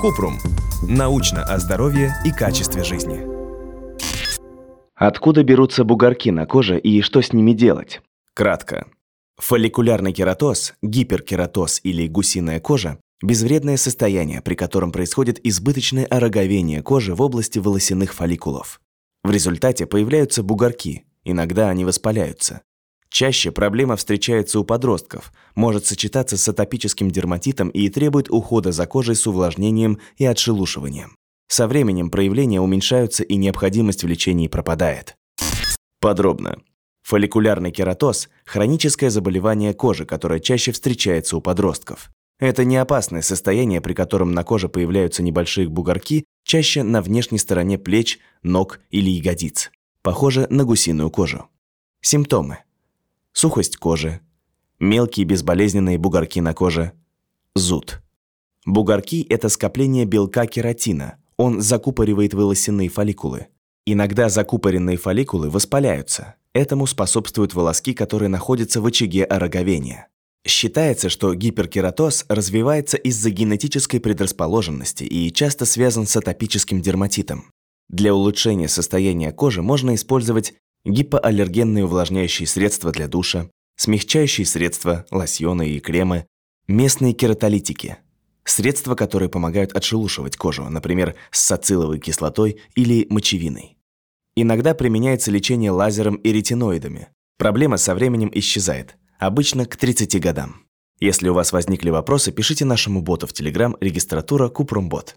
Купрум. Научно о здоровье и качестве жизни. Откуда берутся бугорки на коже и что с ними делать? Кратко. Фолликулярный кератоз, гиперкератоз или гусиная кожа – безвредное состояние, при котором происходит избыточное ороговение кожи в области волосяных фолликулов. В результате появляются бугорки, иногда они воспаляются. Чаще проблема встречается у подростков, может сочетаться с атопическим дерматитом и требует ухода за кожей с увлажнением и отшелушиванием. Со временем проявления уменьшаются и необходимость в лечении пропадает. Подробно. Фолликулярный кератоз – хроническое заболевание кожи, которое чаще встречается у подростков. Это не опасное состояние, при котором на коже появляются небольшие бугорки, чаще на внешней стороне плеч, ног или ягодиц. Похоже на гусиную кожу. Симптомы сухость кожи, мелкие безболезненные бугорки на коже, зуд. Бугорки – это скопление белка кератина. Он закупоривает волосяные фолликулы. Иногда закупоренные фолликулы воспаляются. Этому способствуют волоски, которые находятся в очаге ороговения. Считается, что гиперкератоз развивается из-за генетической предрасположенности и часто связан с атопическим дерматитом. Для улучшения состояния кожи можно использовать гипоаллергенные увлажняющие средства для душа, смягчающие средства, лосьоны и кремы, местные кератолитики, средства, которые помогают отшелушивать кожу, например, с сациловой кислотой или мочевиной. Иногда применяется лечение лазером и ретиноидами. Проблема со временем исчезает, обычно к 30 годам. Если у вас возникли вопросы, пишите нашему боту в Telegram регистратура Купрумбот.